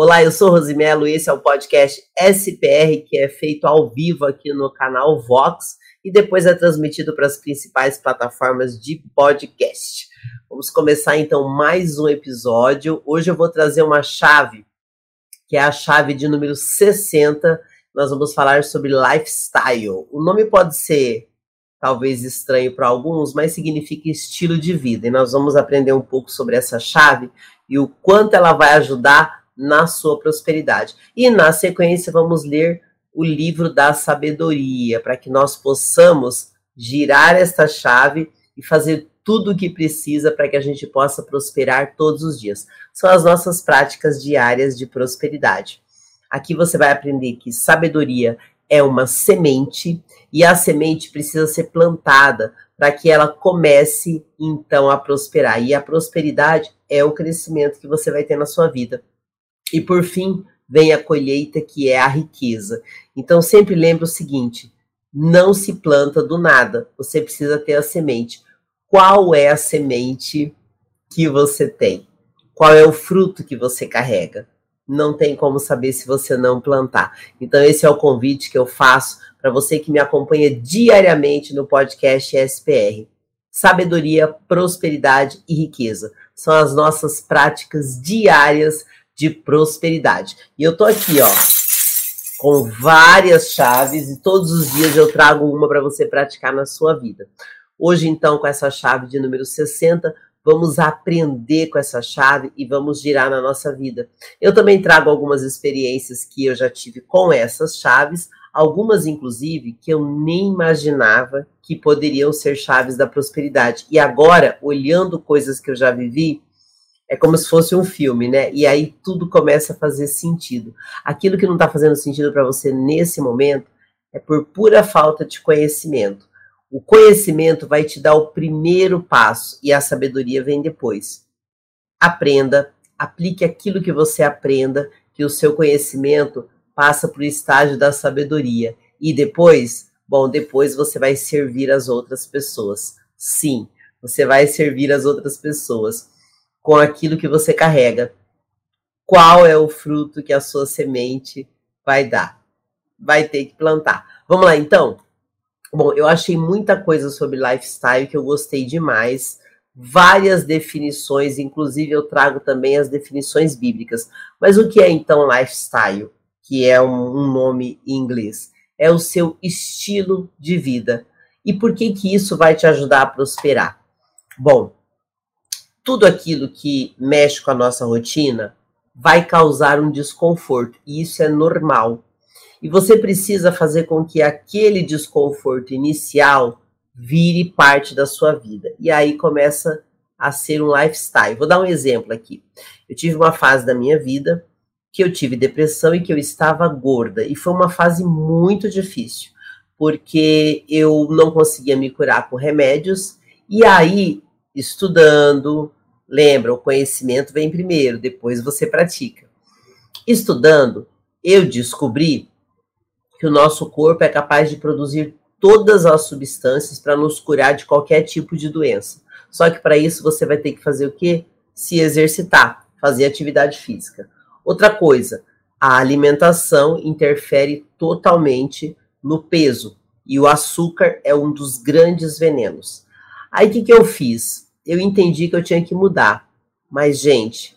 Olá, eu sou Rosimelo e esse é o podcast SPR, que é feito ao vivo aqui no canal Vox e depois é transmitido para as principais plataformas de podcast. Vamos começar então mais um episódio. Hoje eu vou trazer uma chave, que é a chave de número 60. Nós vamos falar sobre lifestyle. O nome pode ser talvez estranho para alguns, mas significa estilo de vida. E nós vamos aprender um pouco sobre essa chave e o quanto ela vai ajudar na sua prosperidade. E na sequência vamos ler o livro da sabedoria, para que nós possamos girar esta chave e fazer tudo o que precisa para que a gente possa prosperar todos os dias. São as nossas práticas diárias de prosperidade. Aqui você vai aprender que sabedoria é uma semente e a semente precisa ser plantada para que ela comece então a prosperar. E a prosperidade é o crescimento que você vai ter na sua vida. E por fim, vem a colheita, que é a riqueza. Então sempre lembre o seguinte: não se planta do nada, você precisa ter a semente. Qual é a semente que você tem? Qual é o fruto que você carrega? Não tem como saber se você não plantar. Então, esse é o convite que eu faço para você que me acompanha diariamente no podcast SPR. Sabedoria, prosperidade e riqueza são as nossas práticas diárias de prosperidade. E eu tô aqui, ó, com várias chaves e todos os dias eu trago uma para você praticar na sua vida. Hoje, então, com essa chave de número 60, vamos aprender com essa chave e vamos girar na nossa vida. Eu também trago algumas experiências que eu já tive com essas chaves, algumas inclusive que eu nem imaginava que poderiam ser chaves da prosperidade. E agora, olhando coisas que eu já vivi, é como se fosse um filme, né? E aí tudo começa a fazer sentido. Aquilo que não está fazendo sentido para você nesse momento é por pura falta de conhecimento. O conhecimento vai te dar o primeiro passo e a sabedoria vem depois. Aprenda, aplique aquilo que você aprenda, que o seu conhecimento passa para o estágio da sabedoria. E depois, bom, depois você vai servir as outras pessoas. Sim, você vai servir as outras pessoas com aquilo que você carrega. Qual é o fruto que a sua semente vai dar? Vai ter que plantar. Vamos lá, então? Bom, eu achei muita coisa sobre lifestyle que eu gostei demais. Várias definições, inclusive eu trago também as definições bíblicas. Mas o que é então lifestyle? Que é um, nome em inglês. É o seu estilo de vida. E por que que isso vai te ajudar a prosperar? Bom, tudo aquilo que mexe com a nossa rotina vai causar um desconforto, e isso é normal. E você precisa fazer com que aquele desconforto inicial vire parte da sua vida. E aí começa a ser um lifestyle. Vou dar um exemplo aqui. Eu tive uma fase da minha vida que eu tive depressão e que eu estava gorda. E foi uma fase muito difícil, porque eu não conseguia me curar com remédios. E aí, estudando, lembra, o conhecimento vem primeiro, depois você pratica. Estudando, eu descobri que o nosso corpo é capaz de produzir todas as substâncias para nos curar de qualquer tipo de doença. Só que para isso você vai ter que fazer o quê? Se exercitar, fazer atividade física. Outra coisa, a alimentação interfere totalmente no peso e o açúcar é um dos grandes venenos. Aí o que, que eu fiz? Eu entendi que eu tinha que mudar. Mas, gente,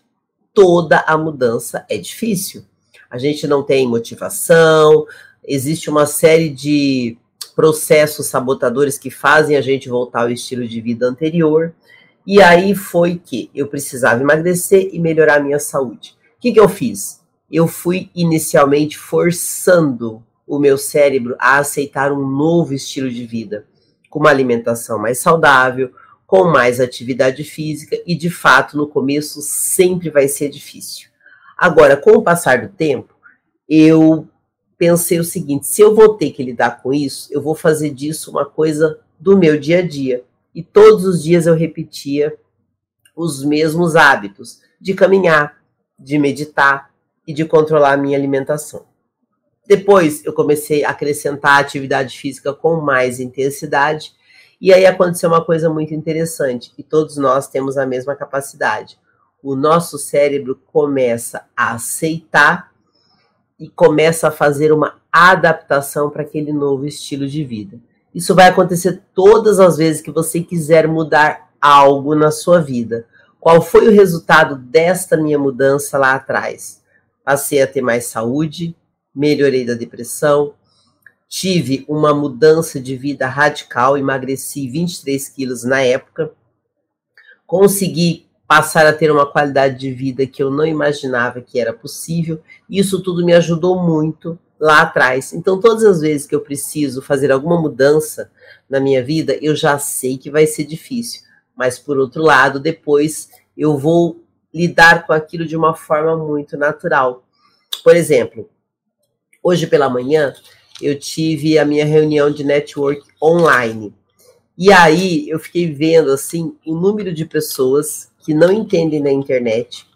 toda a mudança é difícil. A gente não tem motivação, existe uma série de processos sabotadores que fazem a gente voltar ao estilo de vida anterior. E aí foi que eu precisava emagrecer e melhorar a minha saúde. O que, que eu fiz? Eu fui inicialmente forçando o meu cérebro a aceitar um novo estilo de vida, com uma alimentação mais saudável, com mais atividade física, e de fato, no começo sempre vai ser difícil. Agora, com o passar do tempo, eu pensei o seguinte: se eu vou ter que lidar com isso, eu vou fazer disso uma coisa do meu dia a dia. E todos os dias eu repetia os mesmos hábitos de caminhar, de meditar e de controlar a minha alimentação. Depois eu comecei a acrescentar atividade física com mais intensidade, e aí aconteceu uma coisa muito interessante, e todos nós temos a mesma capacidade. o nosso cérebro começa a aceitar e começa a fazer uma adaptação para aquele novo estilo de vida. Isso vai acontecer todas as vezes que você quiser mudar algo na sua vida. Qual foi o resultado desta minha mudança lá atrás? Passei a ter mais saúde, melhorei da depressão, tive uma mudança de vida radical, emagreci 23 quilos na época, consegui passar a ter uma qualidade de vida que eu não imaginava que era possível, isso tudo me ajudou muito lá atrás. Então, todas as vezes que eu preciso fazer alguma mudança na minha vida, eu já sei que vai ser difícil, mas por outro lado, depois eu vou lidar com aquilo de uma forma muito natural. Por exemplo, hoje pela manhã eu tive a minha reunião de network online. E aí eu fiquei vendo assim um número de pessoas que não entendem na internet,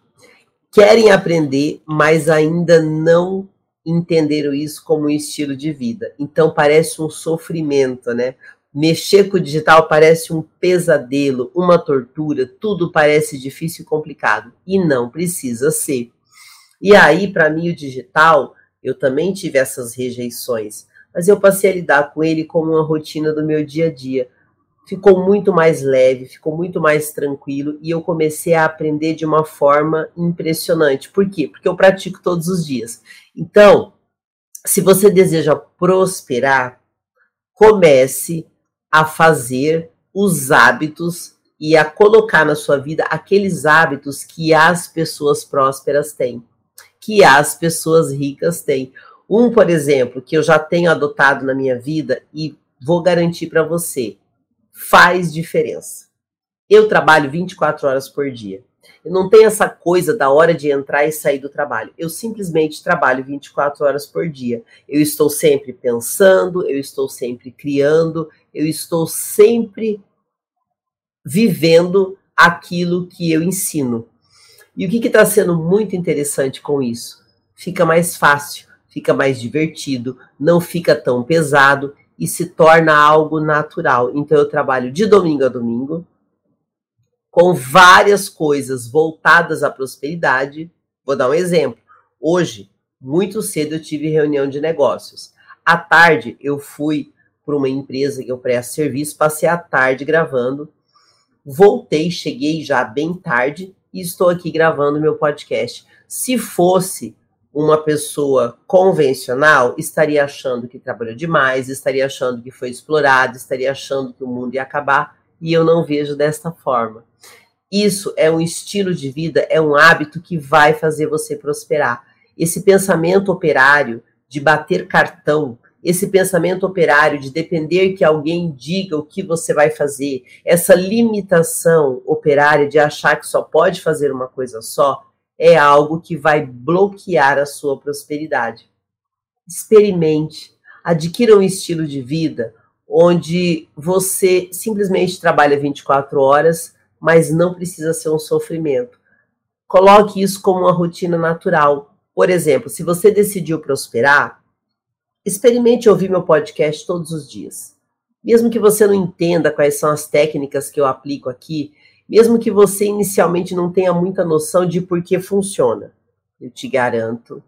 querem aprender, mas ainda não entenderam isso como um estilo de vida. Então parece um sofrimento, né? Mexer com o digital parece um pesadelo, uma tortura, tudo parece difícil e complicado. E não precisa ser. E aí, para mim, o digital eu também tive essas rejeições, mas eu passei a lidar com ele como uma rotina do meu dia a dia. Ficou muito mais leve, ficou muito mais tranquilo e eu comecei a aprender de uma forma impressionante. Por quê? Porque eu pratico todos os dias. Então, se você deseja prosperar, comece a fazer os hábitos e a colocar na sua vida aqueles hábitos que as pessoas prósperas têm que as pessoas ricas têm. Um, por exemplo, que eu já tenho adotado na minha vida e vou garantir para você, faz diferença. Eu trabalho 24 horas por dia. Eu não tenho essa coisa da hora de entrar e sair do trabalho. Eu simplesmente trabalho 24 horas por dia. Eu estou sempre pensando, eu estou sempre criando, eu estou sempre vivendo aquilo que eu ensino. E o que está sendo muito interessante com isso? Fica mais fácil, fica mais divertido, não fica tão pesado e se torna algo natural. Então eu trabalho de domingo a domingo com várias coisas voltadas à prosperidade. Vou dar um exemplo. Hoje, muito cedo eu tive reunião de negócios. À tarde eu fui para uma empresa que eu presto serviço, passei a tarde gravando. Voltei, cheguei já bem tarde e estou aqui gravando meu podcast. Se fosse uma pessoa convencional, estaria achando que trabalhou demais, estaria achando que foi explorado, estaria achando que o mundo ia acabar, e eu não vejo desta forma. Isso é um estilo de vida, é um hábito que vai fazer você prosperar. Esse pensamento operário de bater cartão, esse pensamento operário de depender que alguém diga o que você vai fazer, essa limitação operária de achar que só pode fazer uma coisa só, é algo que vai bloquear a sua prosperidade. Experimente, adquira um estilo de vida onde você simplesmente trabalha 24 horas, mas não precisa ser um sofrimento. Coloque isso como uma rotina natural. Por exemplo, se você decidiu prosperar, Experimente ouvir meu podcast todos os dias. Mesmo que você não entenda quais são as técnicas que eu aplico aqui, mesmo que você inicialmente não tenha muita noção de por que funciona, eu te garanto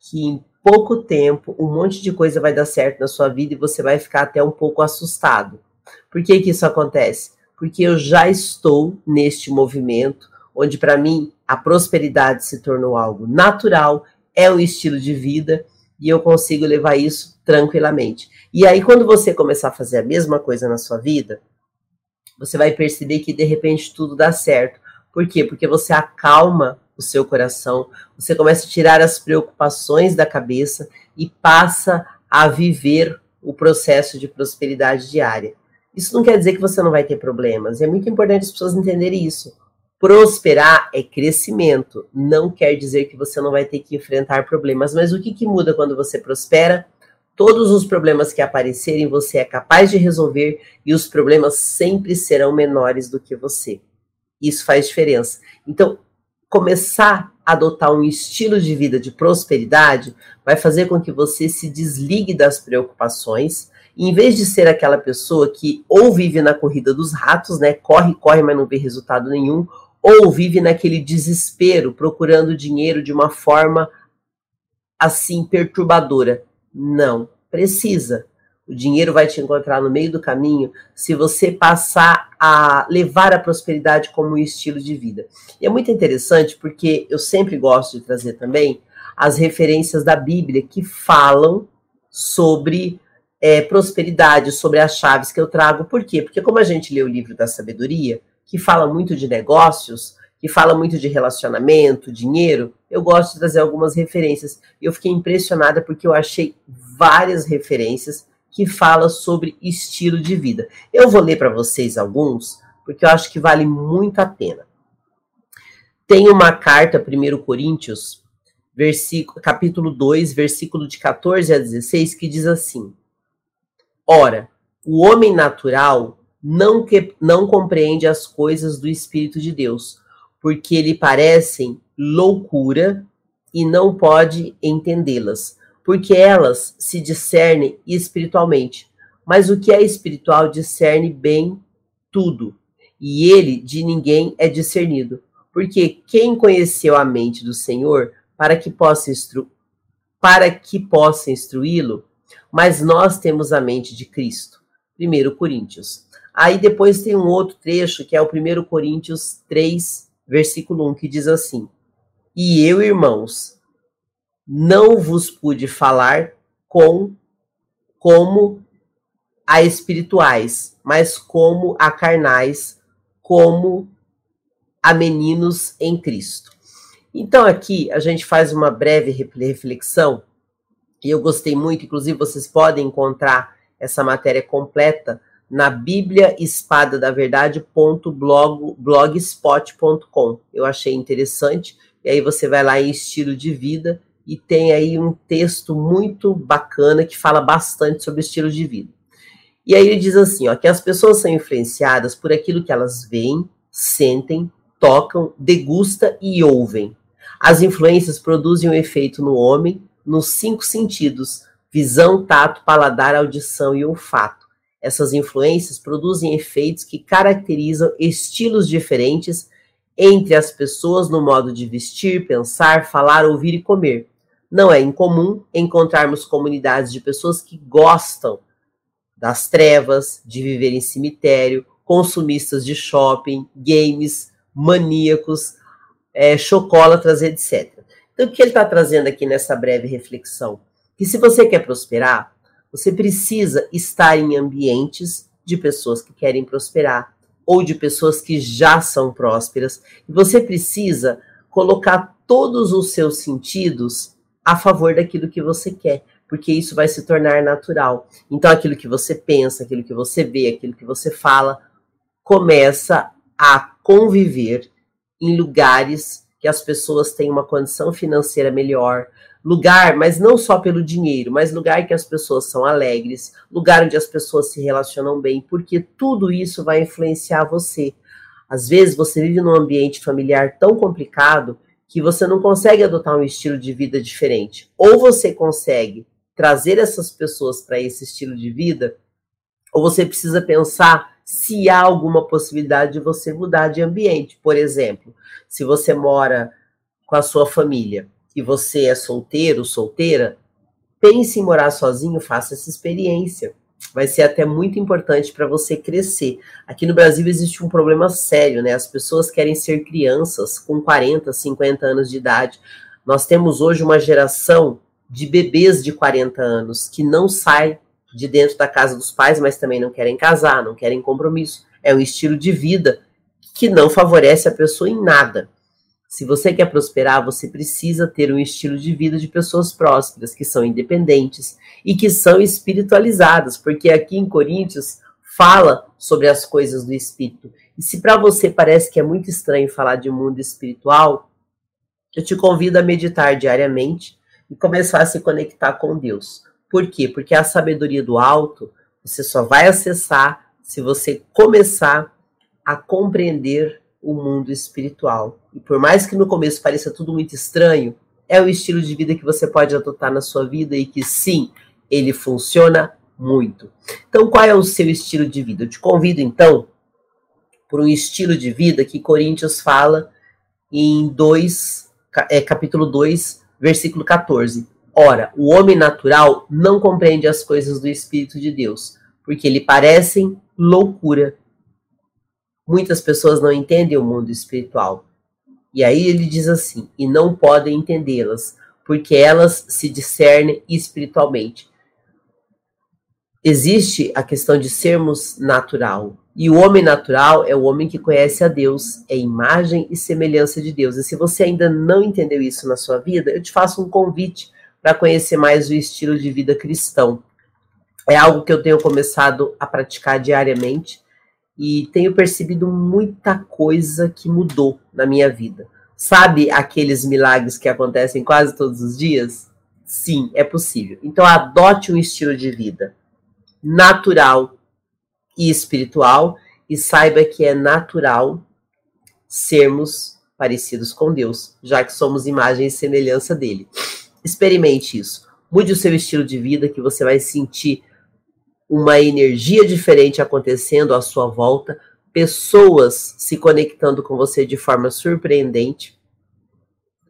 que em pouco tempo um monte de coisa vai dar certo na sua vida e você vai ficar até um pouco assustado. Por que, que isso acontece? Porque eu já estou neste movimento onde, para mim, a prosperidade se tornou algo natural, é um estilo de vida e eu consigo levar isso tranquilamente. E aí, quando você começar a fazer a mesma coisa na sua vida, você vai perceber que de repente tudo dá certo. Por quê? Porque você acalma o seu coração, você começa a tirar as preocupações da cabeça e passa a viver o processo de prosperidade diária. Isso não quer dizer que você não vai ter problemas, é muito importante as pessoas entenderem isso. Prosperar é crescimento. Não quer dizer que você não vai ter que enfrentar problemas, mas o que, que muda quando você prospera? Todos os problemas que aparecerem, você é capaz de resolver e os problemas sempre serão menores do que você. Isso faz diferença. Então, começar a adotar um estilo de vida de prosperidade vai fazer com que você se desligue das preocupações. Em vez de ser aquela pessoa que ou vive na corrida dos ratos, né, corre, corre, mas não vê resultado nenhum, Ou vive naquele desespero, procurando dinheiro de uma forma assim perturbadora? Não, precisa. O dinheiro vai te encontrar no meio do caminho se você passar a levar a prosperidade como um estilo de vida. E é muito interessante porque eu sempre gosto de trazer também as referências da Bíblia que falam sobre é, prosperidade, sobre as chaves que eu trago. Por quê? Porque como a gente lê o livro da sabedoria, que fala muito de negócios, que fala muito de relacionamento, dinheiro, eu gosto de trazer algumas referências. E eu fiquei impressionada porque eu achei várias referências que falam sobre estilo de vida. Eu vou ler para vocês alguns, porque eu acho que vale muito a pena. Tem uma carta, 1 Coríntios, versículo, capítulo 2, versículo de 14 a 16, que diz assim: Ora, o homem natural não, que, não compreende as coisas do Espírito de Deus, porque lhe parecem loucura e não pode entendê-las, porque elas se discernem espiritualmente. Mas o que é espiritual discerne bem tudo, e ele de ninguém é discernido. Porque quem conheceu a mente do Senhor para que possa instru para que possa instruí-lo, mas nós temos a mente de Cristo. 1 Coríntios. Aí depois tem um outro trecho que é o 1 Coríntios 3, versículo 1, que diz assim: E eu, irmãos, não vos pude falar com como a espirituais, mas como a carnais, como a meninos em Cristo. Então, aqui a gente faz uma breve reflexão, e eu gostei muito, inclusive vocês podem encontrar essa matéria completa na Bíblia Espada da Verdade.blogspot.com. Eu achei interessante, e aí você vai lá em estilo de vida e tem aí um texto muito bacana que fala bastante sobre estilo de vida. E aí ele diz assim, ó, que as pessoas são influenciadas por aquilo que elas veem, sentem, tocam, degustam e ouvem. As influências produzem um efeito no homem nos cinco sentidos: visão, tato, paladar, audição e olfato. Essas influências produzem efeitos que caracterizam estilos diferentes entre as pessoas no modo de vestir, pensar, falar, ouvir e comer. Não é incomum encontrarmos comunidades de pessoas que gostam das trevas, de viver em cemitério, consumistas de shopping, games, maníacos, é, chocólatras, etc. Então, o que ele está trazendo aqui nessa breve reflexão? Que se você quer prosperar, você precisa estar em ambientes de pessoas que querem prosperar ou de pessoas que já são prósperas. E você precisa colocar todos os seus sentidos a favor daquilo que você quer, porque isso vai se tornar natural. Então, aquilo que você pensa, aquilo que você vê, aquilo que você fala, começa a conviver em lugares que as pessoas têm uma condição financeira melhor, lugar, mas não só pelo dinheiro, mas lugar que as pessoas são alegres, lugar onde as pessoas se relacionam bem, porque tudo isso vai influenciar você. Às vezes você vive num ambiente familiar tão complicado que você não consegue adotar um estilo de vida diferente. Ou você consegue trazer essas pessoas para esse estilo de vida, ou você precisa pensar se há alguma possibilidade de você mudar de ambiente. Por exemplo, se você mora com a sua família e você é solteiro, solteira, pense em morar sozinho, faça essa experiência. Vai ser até muito importante para você crescer. Aqui no Brasil existe um problema sério, né? As pessoas querem ser crianças com 40, 50 anos de idade. Nós temos hoje uma geração de bebês de 40 anos que não sai de dentro da casa dos pais, mas também não querem casar, não querem compromisso. É um estilo de vida que não favorece a pessoa em nada. Se você quer prosperar, você precisa ter um estilo de vida de pessoas prósperas, que são independentes e que são espiritualizadas, porque aqui em Coríntios fala sobre as coisas do espírito. E se para você parece que é muito estranho falar de mundo espiritual, eu te convido a meditar diariamente e começar a se conectar com Deus. Por quê? Porque a sabedoria do alto você só vai acessar se você começar a compreender o mundo espiritual. E por mais que no começo pareça tudo muito estranho, é o estilo de vida que você pode adotar na sua vida e que sim, ele funciona muito. Então, qual é o seu estilo de vida? Eu te convido então por um estilo de vida que Coríntios fala em 2, é, capítulo 2, versículo 14. Ora, o homem natural não compreende as coisas do Espírito de Deus, porque lhe parecem loucura. Muitas pessoas não entendem o mundo espiritual. E aí ele diz assim: e não podem entendê-las, porque elas se discernem espiritualmente. Existe a questão de sermos natural. E o homem natural é o homem que conhece a Deus, é imagem e semelhança de Deus. E se você ainda não entendeu isso na sua vida, eu te faço um convite para conhecer mais o estilo de vida cristão. É algo que eu tenho começado a praticar diariamente e tenho percebido muita coisa que mudou na minha vida. Sabe aqueles milagres que acontecem quase todos os dias? Sim, é possível. Então adote um estilo de vida natural e espiritual e saiba que é natural sermos parecidos com Deus, já que somos imagem e semelhança dele. Experimente isso. Mude o seu estilo de vida que você vai sentir uma energia diferente acontecendo à sua volta, pessoas se conectando com você de forma surpreendente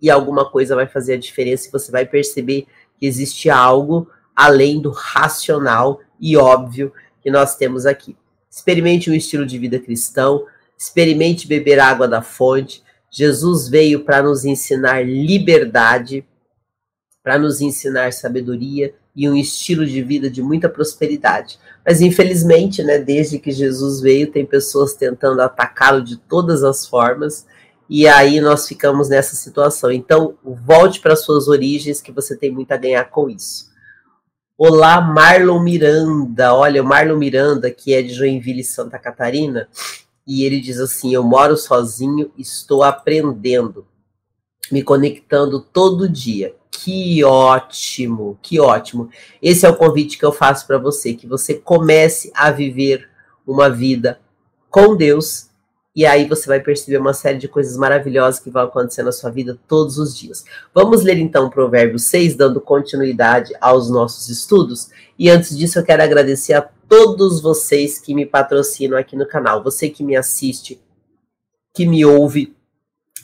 e alguma coisa vai fazer a diferença e você vai perceber que existe algo além do racional e óbvio que nós temos aqui. Experimente um estilo de vida cristão, experimente beber água da fonte. Jesus veio para nos ensinar liberdade, para nos ensinar sabedoria e um estilo de vida de muita prosperidade. Mas infelizmente, né, desde que Jesus veio, tem pessoas tentando atacá-lo de todas as formas, e aí nós ficamos nessa situação. Então, volte para suas origens que você tem muito a ganhar com isso. Olá, Marlon Miranda. Olha, o Marlon Miranda, que é de Joinville, Santa Catarina, e ele diz assim: Eu moro sozinho, estou aprendendo, me conectando todo dia. Que ótimo, que ótimo. Esse é o convite que eu faço para você, que você comece a viver uma vida com Deus e aí você vai perceber uma série de coisas maravilhosas que vão acontecer na sua vida todos os dias. Vamos ler então o Provérbio 6, dando continuidade aos nossos estudos. E antes disso, eu quero agradecer a todos vocês que me patrocinam aqui no canal. Você que me assiste, que me ouve,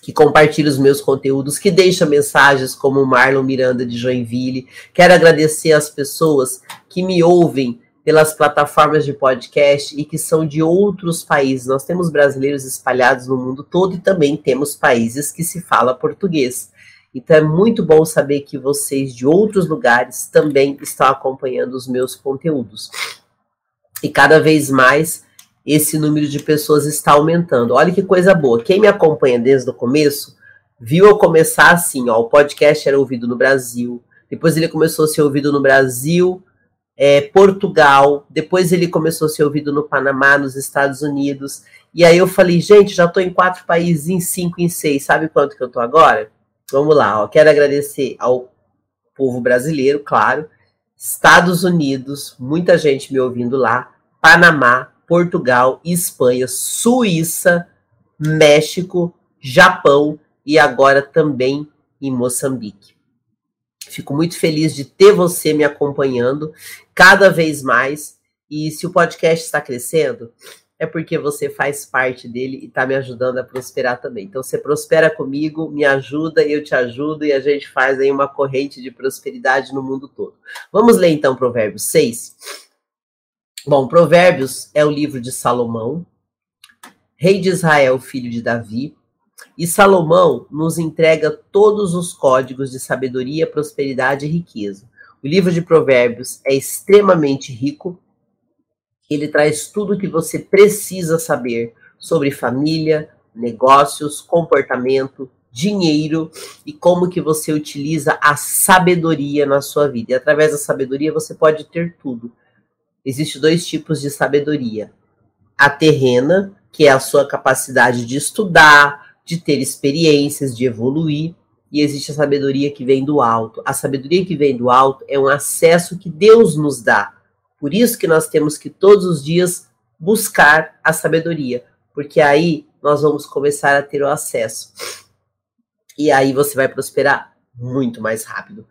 que compartilha os meus conteúdos, que deixa mensagens como o Marlon Miranda de Joinville. Quero agradecer as pessoas que me ouvem pelas plataformas de podcast e que são de outros países. Nós temos brasileiros espalhados no mundo todo e também temos países que se fala português. Então é muito bom saber que vocês de outros lugares também estão acompanhando os meus conteúdos. E cada vez mais esse número de pessoas está aumentando. Olha que coisa boa. Quem me acompanha desde o começo, viu eu começar assim, ó, o podcast era ouvido no Brasil, depois ele começou a ser ouvido no Brasil, é, Portugal, depois ele começou a ser ouvido no Panamá, nos Estados Unidos, e aí eu falei, gente, já estou em quatro países, em cinco, em seis, sabe quanto que eu estou agora? Vamos lá, ó. quero agradecer ao povo brasileiro, claro, Estados Unidos, muita gente me ouvindo lá, Panamá, Portugal, Espanha, Suíça, México, Japão e agora também em Moçambique. Fico muito feliz de ter você me acompanhando cada vez mais. E se o podcast está crescendo, é porque você faz parte dele e está me ajudando a prosperar também. Então você prospera comigo, me ajuda, eu te ajudo e a gente faz aí uma corrente de prosperidade no mundo todo. Vamos ler então Provérbios 6. Bom, Provérbios é o livro de Salomão, rei de Israel, filho de Davi. E Salomão nos entrega todos os códigos de sabedoria, prosperidade e riqueza. O livro de Provérbios é extremamente rico. Ele traz tudo o que você precisa saber sobre família, negócios, comportamento, dinheiro e como que você utiliza a sabedoria na sua vida. E através da sabedoria você pode ter tudo. Existem dois tipos de sabedoria. A terrena, que é a sua capacidade de estudar, de ter experiências, de evoluir, e existe a sabedoria que vem do alto. A sabedoria que vem do alto é um acesso que Deus nos dá. Por isso que nós temos que todos os dias buscar a sabedoria, porque aí nós vamos começar a ter o acesso. E aí você vai prosperar muito mais rápido.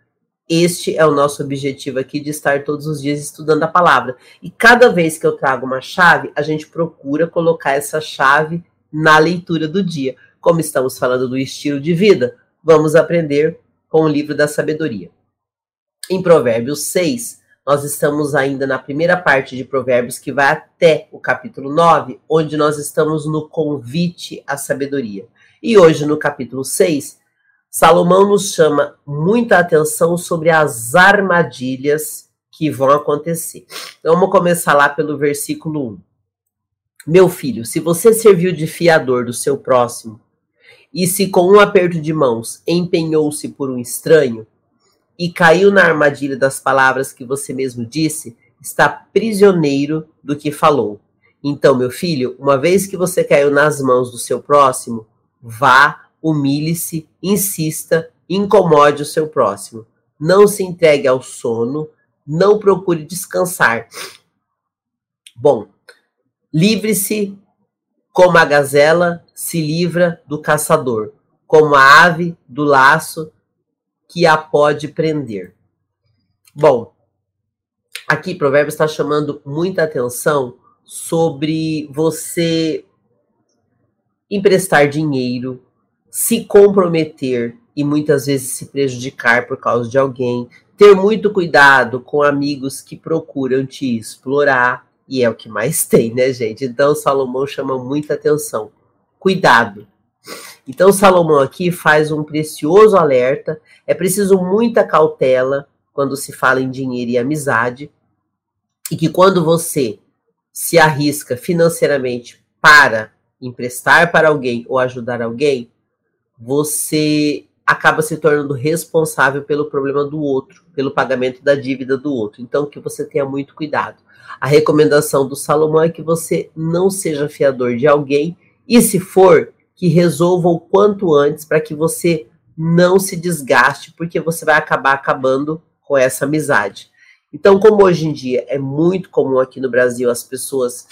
Este é o nosso objetivo aqui de estar todos os dias estudando a palavra. E cada vez que eu trago uma chave, a gente procura colocar essa chave na leitura do dia. Como estamos falando do estilo de vida, vamos aprender com o livro da sabedoria. Em Provérbios 6, nós estamos ainda na primeira parte de Provérbios, que vai até o capítulo 9, onde nós estamos no convite à sabedoria. E hoje, no capítulo 6, Salomão nos chama muita atenção sobre as armadilhas que vão acontecer. Então, vamos começar lá pelo versículo 1. Meu filho, se você serviu de fiador do seu próximo, e se com um aperto de mãos empenhou-se por um estranho, e caiu na armadilha das palavras que você mesmo disse, está prisioneiro do que falou. Então, meu filho, uma vez que você caiu nas mãos do seu próximo, vá, humilhe-se, insista, incomode o seu próximo. Não se entregue ao sono, não procure descansar. Bom, livre-se como a gazela se livra do caçador, como a ave do laço que a pode prender. Bom, aqui Provérbios está chamando muita atenção sobre você emprestar dinheiro, se comprometer e muitas vezes se prejudicar por causa de alguém, ter muito cuidado com amigos que procuram te explorar, e é o que mais tem, né, gente? Então Salomão chama muita atenção. Cuidado. Então, Salomão aqui faz um precioso alerta. É preciso muita cautela quando se fala em dinheiro e amizade. E que quando você se arrisca financeiramente para emprestar para alguém ou ajudar alguém, você acaba se tornando responsável pelo problema do outro, pelo pagamento da dívida do outro. Então, que você tenha muito cuidado. A recomendação do Salomão é que você não seja fiador de alguém e, se for, que resolva o quanto antes para que você não se desgaste, porque você vai acabar acabando com essa amizade. Então, como hoje em dia é muito comum aqui no Brasil as pessoas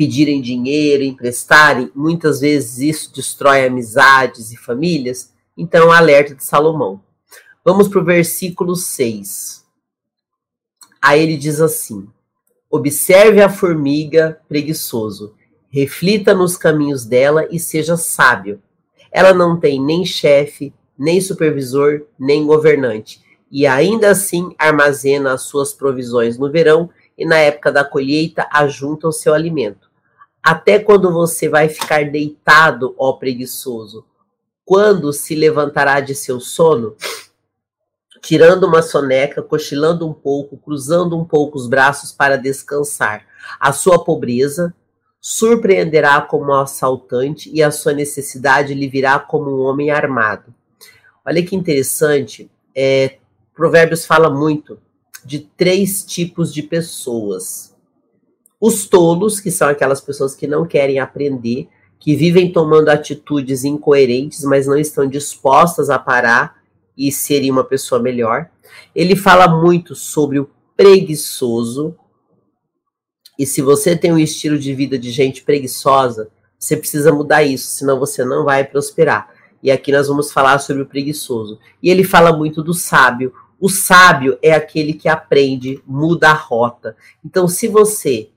pedirem dinheiro, emprestarem, muitas vezes isso destrói amizades e famílias. Então, alerta de Salomão. Vamos para o versículo 6. Aí ele diz assim: Observe a formiga preguiçoso Reflita nos caminhos dela e seja sábio. Ela não tem nem chefe, nem supervisor, nem governante, e ainda assim armazena as suas provisões no verão e na época da colheita ajunta o seu alimento. Até quando você vai ficar deitado, ó preguiçoso? Quando se levantará de seu sono? Tirando uma soneca, cochilando um pouco, cruzando um pouco os braços para descansar. A sua pobreza, surpreenderá como um assaltante e a sua necessidade lhe virá como um homem armado. Olha que interessante, é, Provérbios fala muito de três tipos de pessoas. Os tolos, que são aquelas pessoas que não querem aprender, que vivem tomando atitudes incoerentes, mas não estão dispostas a parar e serem uma pessoa melhor. Ele fala muito sobre o preguiçoso, e se você tem um estilo de vida de gente preguiçosa, você precisa mudar isso, senão você não vai prosperar. E aqui nós vamos falar sobre o preguiçoso. E ele fala muito do sábio. O sábio é aquele que aprende, muda a rota. Então, se você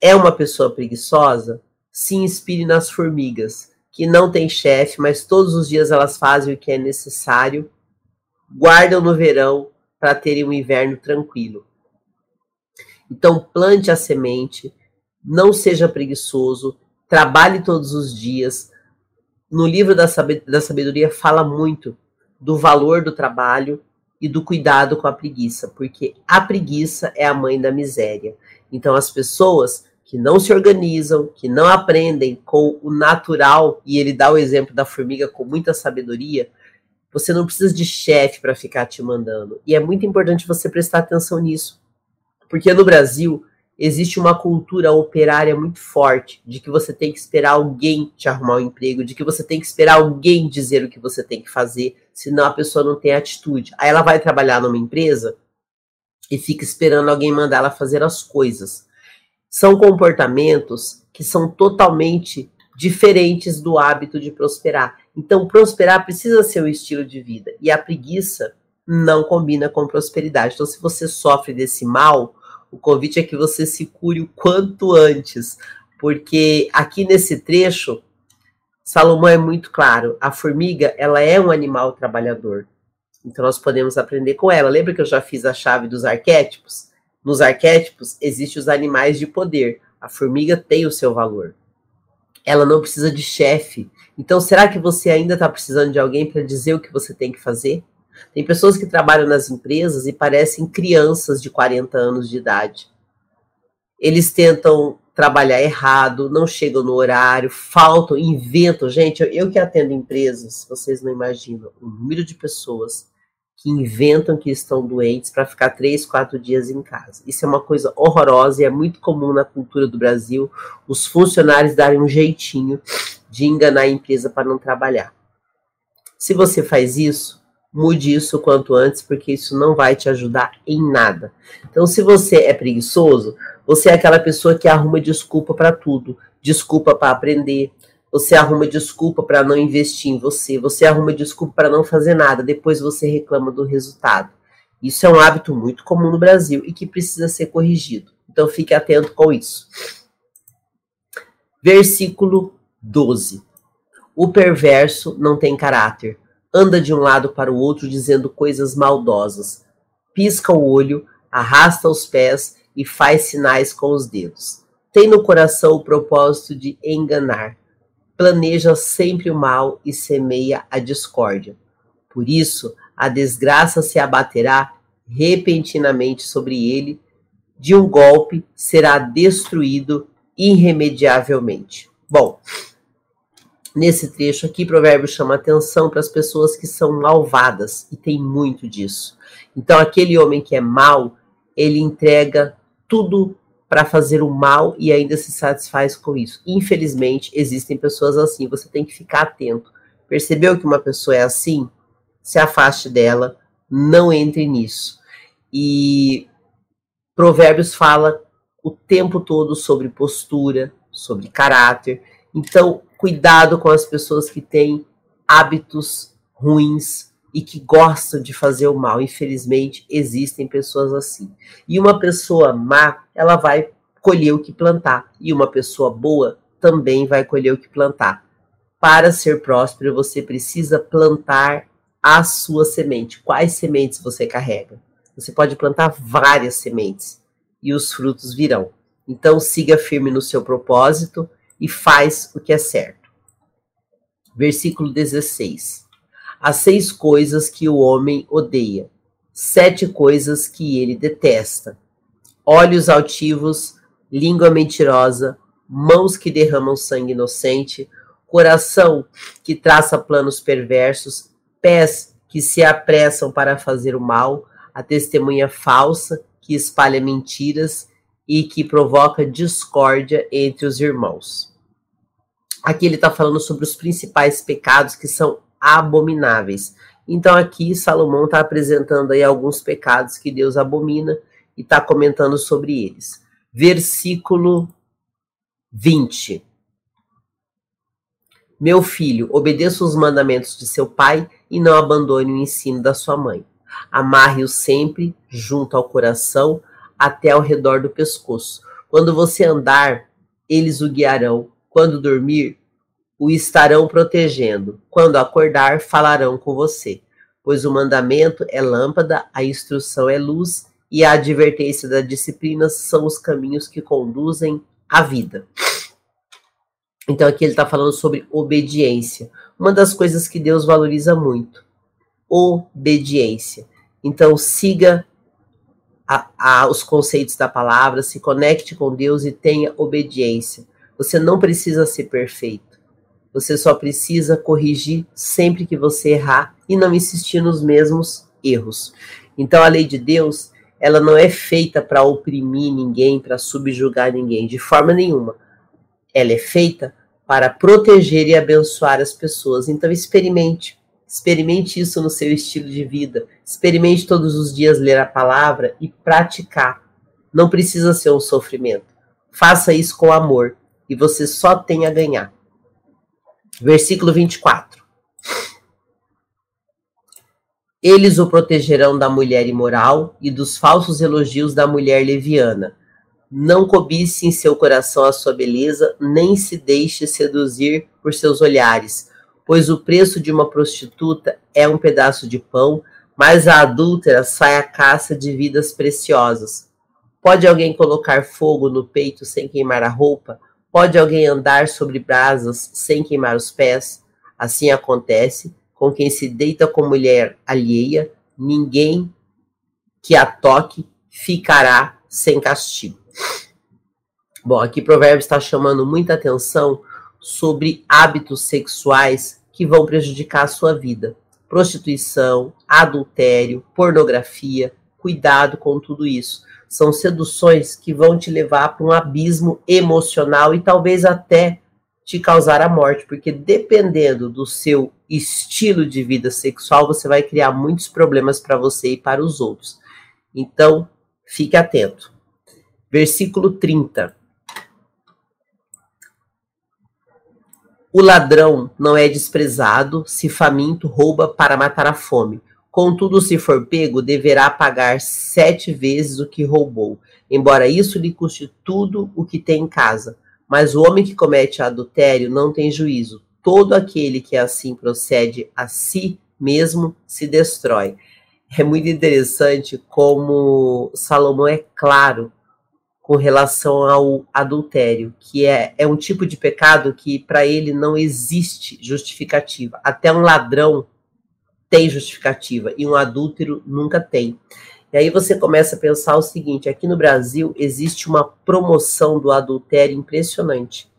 é uma pessoa preguiçosa, se inspire nas formigas, que não tem chefe, mas todos os dias elas fazem o que é necessário, guardam no verão para terem um inverno tranquilo. Então, plante a semente, não seja preguiçoso, trabalhe todos os dias. No livro da sabedoria fala muito do valor do trabalho e do cuidado com a preguiça, porque a preguiça é a mãe da miséria. Então, as pessoas que não se organizam, que não aprendem com o natural, e ele dá o exemplo da formiga com muita sabedoria, você não precisa de chefe para ficar te mandando. E é muito importante você prestar atenção nisso. Porque no Brasil existe uma cultura operária muito forte de que você tem que esperar alguém te arrumar um emprego, de que você tem que esperar alguém dizer o que você tem que fazer, senão a pessoa não tem atitude. Aí ela vai trabalhar numa empresa e fica esperando alguém mandar ela fazer as coisas. São comportamentos que são totalmente diferentes do hábito de prosperar. Então, prosperar precisa ser um estilo de vida. E a preguiça não combina com prosperidade. Então, se você sofre desse mal, o convite é que você se cure o quanto antes, porque aqui nesse trecho, Salomão é muito claro. A formiga, ela é um animal trabalhador. Então, nós podemos aprender com ela. Lembra que eu já fiz a chave dos arquétipos? Nos arquétipos, existem os animais de poder. A formiga tem o seu valor. Ela não precisa de chefe. Então, será que você ainda está precisando de alguém para dizer o que você tem que fazer? Tem pessoas que trabalham nas empresas e parecem crianças de 40 anos de idade. Eles tentam trabalhar errado, não chegam no horário, faltam, inventam. Gente, eu, eu que atendo empresas, vocês não imaginam o número de pessoas que inventam que estão doentes para ficar três, quatro dias em casa. Isso é uma coisa horrorosa e é muito comum na cultura do Brasil os funcionários darem um jeitinho de enganar a empresa para não trabalhar. Se você faz isso, mude isso o quanto antes, porque isso não vai te ajudar em nada. Então, se você é preguiçoso, você é aquela pessoa que arruma desculpa para tudo, desculpa para aprender, você arruma desculpa para não investir em você, você arruma desculpa para não fazer nada, depois você reclama do resultado. Isso é um hábito muito comum no Brasil e que precisa ser corrigido. Então fique atento com isso. Versículo 12. O perverso não tem caráter, anda de um lado para o outro dizendo coisas maldosas, pisca o olho, arrasta os pés e faz sinais com os dedos. Tem no coração o propósito de enganar planeja sempre o mal e semeia a discórdia. Por isso, a desgraça se abaterá repentinamente sobre ele, de um golpe será destruído irremediavelmente. Bom, nesse trecho aqui, provérbio chama atenção para as pessoas que são malvadas, e tem muito disso. Então, aquele homem que é mau, ele entrega tudo para fazer o mal e ainda se satisfaz com isso. Infelizmente, existem pessoas assim, você tem que ficar atento. Percebeu que uma pessoa é assim? Se afaste dela, não entre nisso. E Provérbios fala o tempo todo sobre postura, sobre caráter. Então, cuidado com as pessoas que têm hábitos ruins, e que gostam de fazer o mal. Infelizmente, existem pessoas assim. E uma pessoa má, ela vai colher o que plantar. E uma pessoa boa também vai colher o que plantar. Para ser próspero, você precisa plantar a sua semente. Quais sementes você carrega? Você pode plantar várias sementes e os frutos virão. Então, siga firme no seu propósito e faz o que é certo. Versículo 16 as seis coisas que o homem odeia, sete coisas que ele detesta: olhos altivos, língua mentirosa, mãos que derramam sangue inocente, coração que traça planos perversos, pés que se apressam para fazer o mal, a testemunha falsa que espalha mentiras e que provoca discórdia entre os irmãos. Aqui ele está falando sobre os principais pecados que são abomináveis. Então aqui Salomão está apresentando aí alguns pecados que Deus abomina e está comentando sobre eles. Versículo 20. Meu filho, obedeça os mandamentos de seu pai e não abandone o ensino da sua mãe. Amarre-o sempre junto ao coração, até ao redor do pescoço. Quando você andar, eles o guiarão. Quando dormir, o estarão protegendo. Quando acordar, falarão com você. Pois o mandamento é lâmpada, a instrução é luz e a advertência da disciplina são os caminhos que conduzem à vida. Então aqui ele está falando sobre obediência. Uma das coisas que Deus valoriza muito. Obediência. Então siga a, a, os conceitos da palavra, se conecte com Deus e tenha obediência. Você não precisa ser perfeito. Você só precisa corrigir sempre que você errar e não insistir nos mesmos erros. Então a lei de Deus, ela não é feita para oprimir ninguém, para subjugar ninguém, de forma nenhuma. Ela é feita para proteger e abençoar as pessoas. Então experimente, experimente isso no seu estilo de vida. Experimente todos os dias ler a palavra e praticar. Não precisa ser um sofrimento. Faça isso com amor e você só tem a ganhar. Versículo 24. Eles o protegerão da mulher imoral e dos falsos elogios da mulher leviana. Não cobice em seu coração a sua beleza, nem se deixe seduzir por seus olhares, pois o preço de uma prostituta é um pedaço de pão, mas a adúltera sai à caça de vidas preciosas. Pode alguém colocar fogo no peito sem queimar a roupa? Pode alguém andar sobre brasas sem queimar os pés? Assim acontece com quem se deita com mulher alheia, ninguém que a toque ficará sem castigo. Bom, aqui Provérbios está chamando muita atenção sobre hábitos sexuais que vão prejudicar a sua vida. Prostituição, adultério, pornografia, cuidado com tudo isso. São seduções que vão te levar para um abismo emocional e talvez até te causar a morte, porque dependendo do seu estilo de vida sexual, você vai criar muitos problemas para você e para os outros. Então, fique atento. Versículo 30. O ladrão não é desprezado, se faminto rouba para matar a fome. Contudo, se for pego, deverá pagar sete vezes o que roubou, embora isso lhe custe tudo o que tem em casa. Mas o homem que comete adultério não tem juízo. Todo aquele que assim procede a si mesmo se destrói. É muito interessante como Salomão é claro com relação ao adultério, que é, é um tipo de pecado que para ele não existe justificativa. Até um ladrão tem justificativa e um adúltero nunca tem. E aí você começa a pensar o seguinte: aqui no Brasil existe uma promoção do adultério impressionante.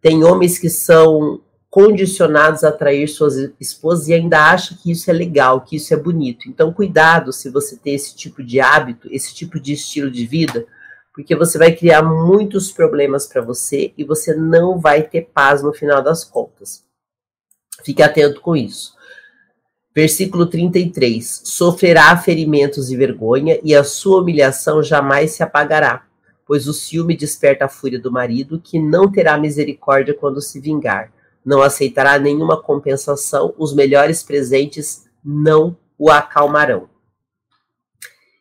Tem homens que são condicionados a atrair suas esposas e ainda acham que isso é legal, que isso é bonito. Então, cuidado se você tem esse tipo de hábito, esse tipo de estilo de vida, porque você vai criar muitos problemas para você e você não vai ter paz no final das contas. Fique atento com isso. Versículo 33: Sofrerá ferimentos e vergonha, e a sua humilhação jamais se apagará, pois o ciúme desperta a fúria do marido, que não terá misericórdia quando se vingar. Não aceitará nenhuma compensação, os melhores presentes não o acalmarão.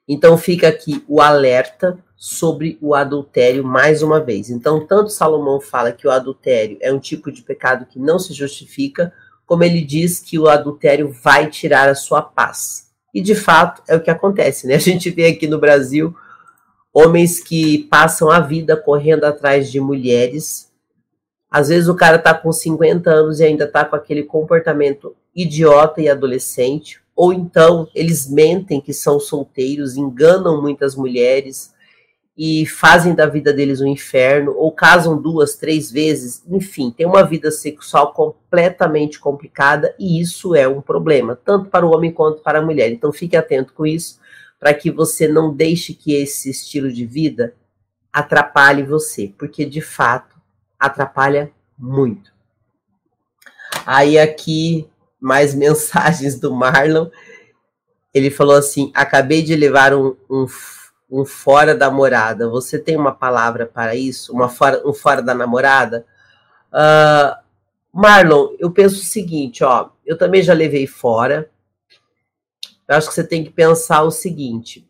Então fica aqui o alerta sobre o adultério mais uma vez. Então, tanto Salomão fala que o adultério é um tipo de pecado que não se justifica, como ele diz que o adultério vai tirar a sua paz. E de fato é o que acontece, né? A gente vê aqui no Brasil homens que passam a vida correndo atrás de mulheres. Às vezes o cara tá com 50 anos e ainda tá com aquele comportamento idiota e adolescente, ou então eles mentem que são solteiros, enganam muitas mulheres, e fazem da vida deles um inferno, ou casam duas, três vezes, enfim, tem uma vida sexual completamente complicada e isso é um problema, tanto para o homem quanto para a mulher. Então fique atento com isso, para que você não deixe que esse estilo de vida atrapalhe você, porque de fato atrapalha muito. Aí aqui mais mensagens do Marlon. Ele falou assim: acabei de levar um, um um fora da morada. Você tem uma palavra para isso? Uma fora, um fora da namorada? Uh, Marlon, eu penso o seguinte, ó, eu também já levei fora. Eu acho que você tem que pensar o seguinte: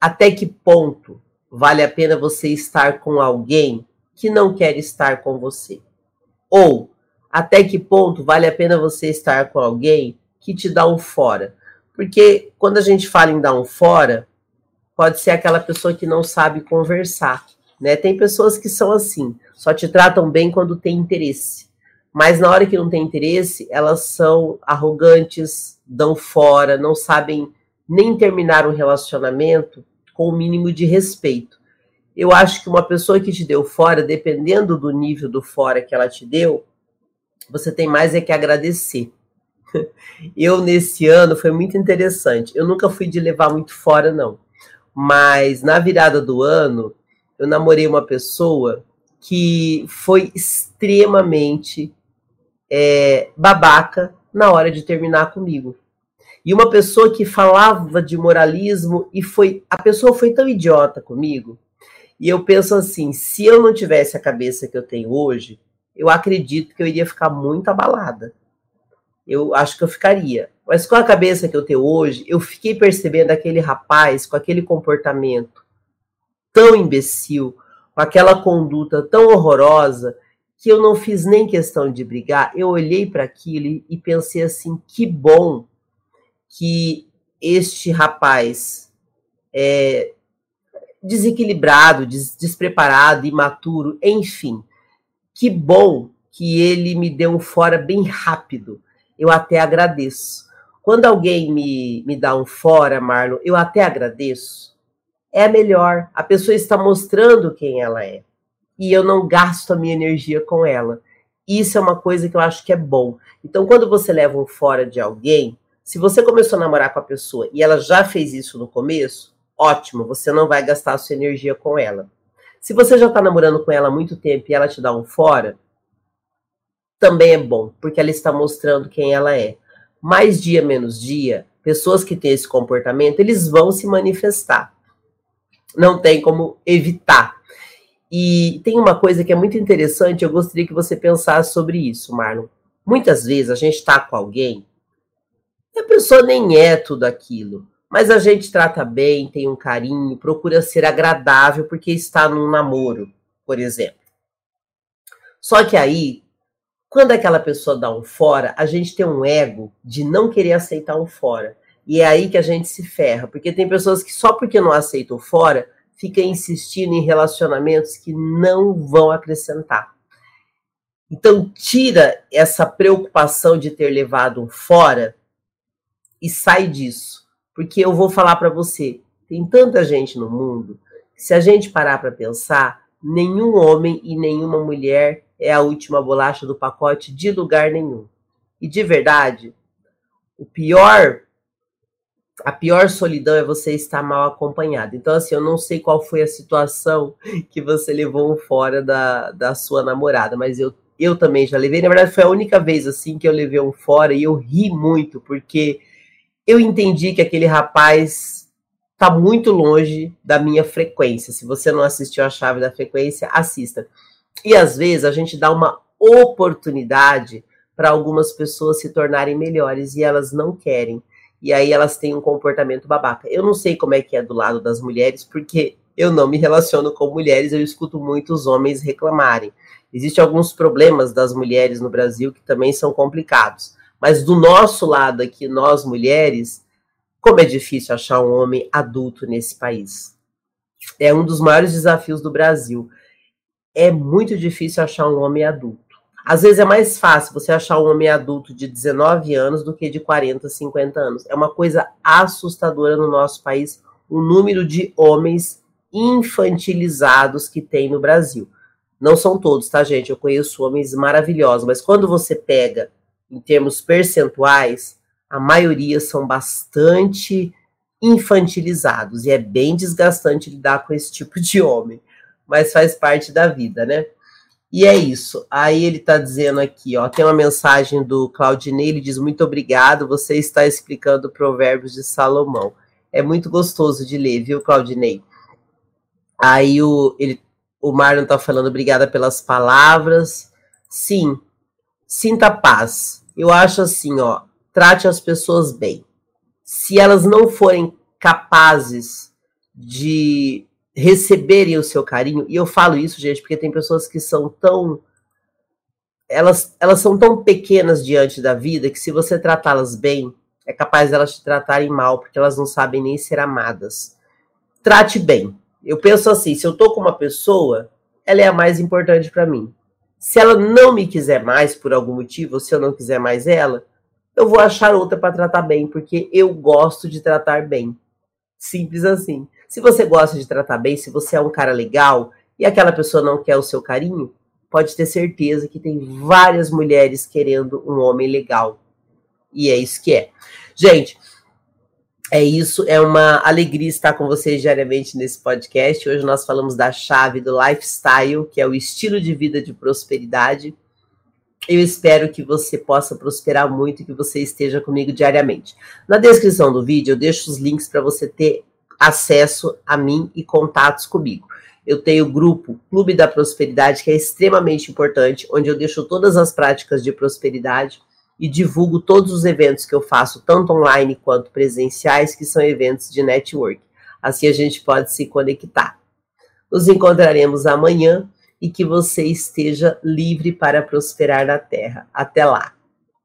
até que ponto vale a pena você estar com alguém que não quer estar com você? Ou até que ponto vale a pena você estar com alguém que te dá um fora? Porque quando a gente fala em dar um fora, pode ser aquela pessoa que não sabe conversar, né? Tem pessoas que são assim, só te tratam bem quando tem interesse. Mas na hora que não tem interesse, elas são arrogantes, dão fora, não sabem nem terminar um relacionamento com o mínimo de respeito. Eu acho que uma pessoa que te deu fora, dependendo do nível do fora que ela te deu, você tem mais é que agradecer. Eu, nesse ano, foi muito interessante. Eu nunca fui de levar muito fora, não. Mas na virada do ano, eu namorei uma pessoa que foi extremamente é, babaca na hora de terminar comigo. E uma pessoa que falava de moralismo e foi. A pessoa foi tão idiota comigo. E eu penso assim: se eu não tivesse a cabeça que eu tenho hoje, eu acredito que eu iria ficar muito abalada. eu acho que eu ficaria. Mas com a cabeça que eu tenho hoje, eu fiquei percebendo aquele rapaz com aquele comportamento tão imbecil, com aquela conduta tão horrorosa, que eu não fiz nem questão de brigar. Eu olhei para aquilo e pensei assim: que bom que este rapaz é desequilibrado, des despreparado, imaturo, enfim, que bom que ele me deu um fora bem rápido. Eu até agradeço. Quando alguém me, me dá um fora, Marlon, eu até agradeço. É melhor. A pessoa está mostrando quem ela é. E eu não gasto a minha energia com ela. Isso é uma coisa que eu acho que é bom. Então, quando você leva um fora de alguém, se você começou a namorar com a pessoa e ela já fez isso no começo, ótimo, você não vai gastar a sua energia com ela. Se você já está namorando com ela há muito tempo e ela te dá um fora, também é bom, porque ela está mostrando quem ela é. Mais dia, menos dia, pessoas que têm esse comportamento, eles vão se manifestar. Não tem como evitar. E tem uma coisa que é muito interessante, eu gostaria que você pensasse sobre isso, Marlon. Muitas vezes a gente está com alguém e a pessoa nem é tudo aquilo, mas a gente trata bem, tem um carinho, procura ser agradável porque está num namoro, por exemplo. Só que aí quando aquela pessoa dá um fora, a gente tem um ego de não querer aceitar um fora. E é aí que a gente se ferra, porque tem pessoas que só porque não aceitam fora, fica insistindo em relacionamentos que não vão acrescentar. Então tira essa preocupação de ter levado um fora e sai disso. Porque eu vou falar para você, tem tanta gente no mundo, se a gente parar para pensar, nenhum homem e nenhuma mulher é a última bolacha do pacote de lugar nenhum. E de verdade, o pior, a pior solidão é você estar mal acompanhado. Então, assim, eu não sei qual foi a situação que você levou fora da, da sua namorada, mas eu, eu também já levei. Na verdade, foi a única vez, assim, que eu levei um fora e eu ri muito, porque eu entendi que aquele rapaz está muito longe da minha frequência. Se você não assistiu a chave da frequência, assista. E às vezes a gente dá uma oportunidade para algumas pessoas se tornarem melhores e elas não querem. E aí elas têm um comportamento babaca. Eu não sei como é que é do lado das mulheres, porque eu não me relaciono com mulheres, eu escuto muitos homens reclamarem. Existem alguns problemas das mulheres no Brasil que também são complicados. Mas do nosso lado aqui, nós mulheres, como é difícil achar um homem adulto nesse país. É um dos maiores desafios do Brasil é muito difícil achar um homem adulto. Às vezes é mais fácil você achar um homem adulto de 19 anos do que de 40, 50 anos. É uma coisa assustadora no nosso país o número de homens infantilizados que tem no Brasil. Não são todos, tá, gente? Eu conheço homens maravilhosos, mas quando você pega em termos percentuais, a maioria são bastante infantilizados e é bem desgastante lidar com esse tipo de homem mas faz parte da vida, né? E é isso. Aí ele está dizendo aqui, ó, tem uma mensagem do Claudinei, ele diz muito obrigado, você está explicando provérbios de Salomão. É muito gostoso de ler, viu, Claudinei? Aí o, ele, o Marlon está falando obrigada pelas palavras. Sim, sinta paz. Eu acho assim, ó, trate as pessoas bem. Se elas não forem capazes de receberem o seu carinho, e eu falo isso, gente, porque tem pessoas que são tão. Elas, elas são tão pequenas diante da vida que se você tratá-las bem, é capaz delas te tratarem mal, porque elas não sabem nem ser amadas. Trate bem. Eu penso assim: se eu tô com uma pessoa, ela é a mais importante para mim. Se ela não me quiser mais por algum motivo, ou se eu não quiser mais ela, eu vou achar outra para tratar bem, porque eu gosto de tratar bem. Simples assim. Se você gosta de tratar bem, se você é um cara legal e aquela pessoa não quer o seu carinho, pode ter certeza que tem várias mulheres querendo um homem legal. E é isso que é. Gente, é isso. É uma alegria estar com vocês diariamente nesse podcast. Hoje nós falamos da chave do lifestyle, que é o estilo de vida de prosperidade. Eu espero que você possa prosperar muito e que você esteja comigo diariamente. Na descrição do vídeo eu deixo os links para você ter acesso a mim e contatos comigo. Eu tenho o grupo Clube da Prosperidade, que é extremamente importante, onde eu deixo todas as práticas de prosperidade e divulgo todos os eventos que eu faço, tanto online quanto presenciais, que são eventos de network. Assim a gente pode se conectar. Nos encontraremos amanhã e que você esteja livre para prosperar na terra. Até lá.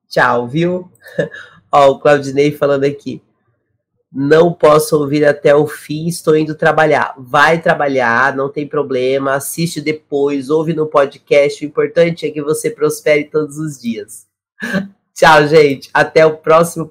Tchau, viu? Ó, o Claudinei falando aqui. Não posso ouvir até o fim, estou indo trabalhar. Vai trabalhar, não tem problema, assiste depois, ouve no podcast. O importante é que você prospere todos os dias. Tchau, gente. Até o próximo podcast.